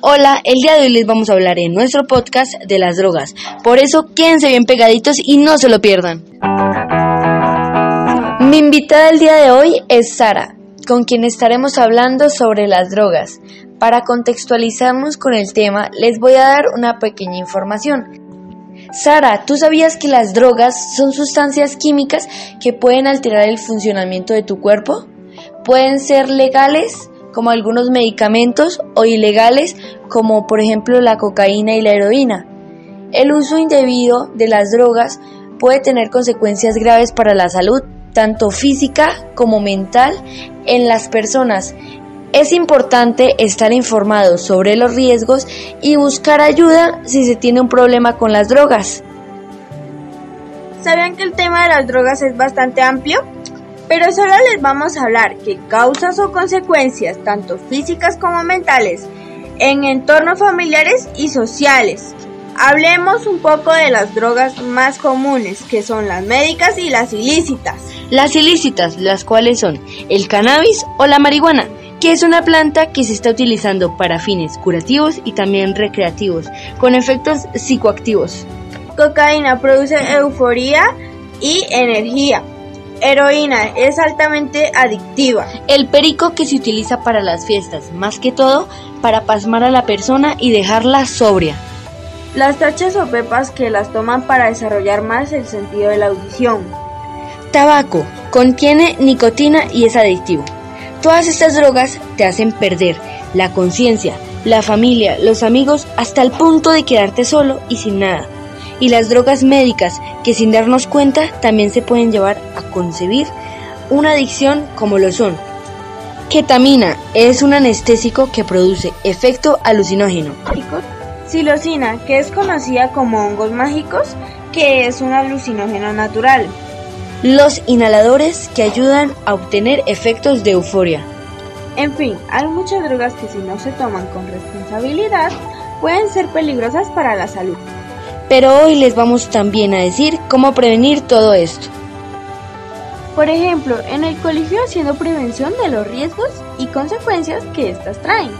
Hola, el día de hoy les vamos a hablar en nuestro podcast de las drogas. Por eso quédense bien pegaditos y no se lo pierdan. Mi invitada el día de hoy es Sara, con quien estaremos hablando sobre las drogas. Para contextualizarnos con el tema, les voy a dar una pequeña información. Sara, ¿tú sabías que las drogas son sustancias químicas que pueden alterar el funcionamiento de tu cuerpo? Pueden ser legales, como algunos medicamentos, o ilegales, como por ejemplo la cocaína y la heroína. El uso indebido de las drogas puede tener consecuencias graves para la salud, tanto física como mental, en las personas. Es importante estar informado sobre los riesgos y buscar ayuda si se tiene un problema con las drogas. ¿Sabían que el tema de las drogas es bastante amplio? Pero solo les vamos a hablar que causas o consecuencias, tanto físicas como mentales, en entornos familiares y sociales. Hablemos un poco de las drogas más comunes, que son las médicas y las ilícitas. Las ilícitas, las cuales son el cannabis o la marihuana, que es una planta que se está utilizando para fines curativos y también recreativos, con efectos psicoactivos. Cocaína produce euforía y energía, Heroína es altamente adictiva. El perico que se utiliza para las fiestas, más que todo para pasmar a la persona y dejarla sobria. Las tachas o pepas que las toman para desarrollar más el sentido de la audición. Tabaco contiene nicotina y es adictivo. Todas estas drogas te hacen perder la conciencia, la familia, los amigos, hasta el punto de quedarte solo y sin nada y las drogas médicas que sin darnos cuenta también se pueden llevar a concebir una adicción como lo son. Ketamina es un anestésico que produce efecto alucinógeno. Silocina, que es conocida como hongos mágicos, que es un alucinógeno natural. Los inhaladores que ayudan a obtener efectos de euforia. En fin, hay muchas drogas que si no se toman con responsabilidad pueden ser peligrosas para la salud pero hoy les vamos también a decir cómo prevenir todo esto. Por ejemplo, en el colegio haciendo prevención de los riesgos y consecuencias que éstas traen.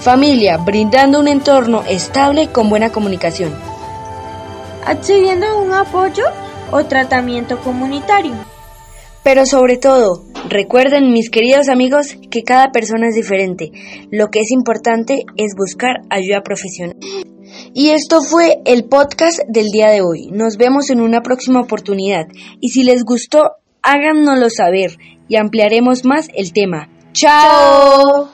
Familia, brindando un entorno estable con buena comunicación. Accediendo a un apoyo o tratamiento comunitario. Pero sobre todo, recuerden mis queridos amigos que cada persona es diferente. Lo que es importante es buscar ayuda profesional. Y esto fue el podcast del día de hoy. Nos vemos en una próxima oportunidad. Y si les gustó, háganoslo saber y ampliaremos más el tema. ¡Chao!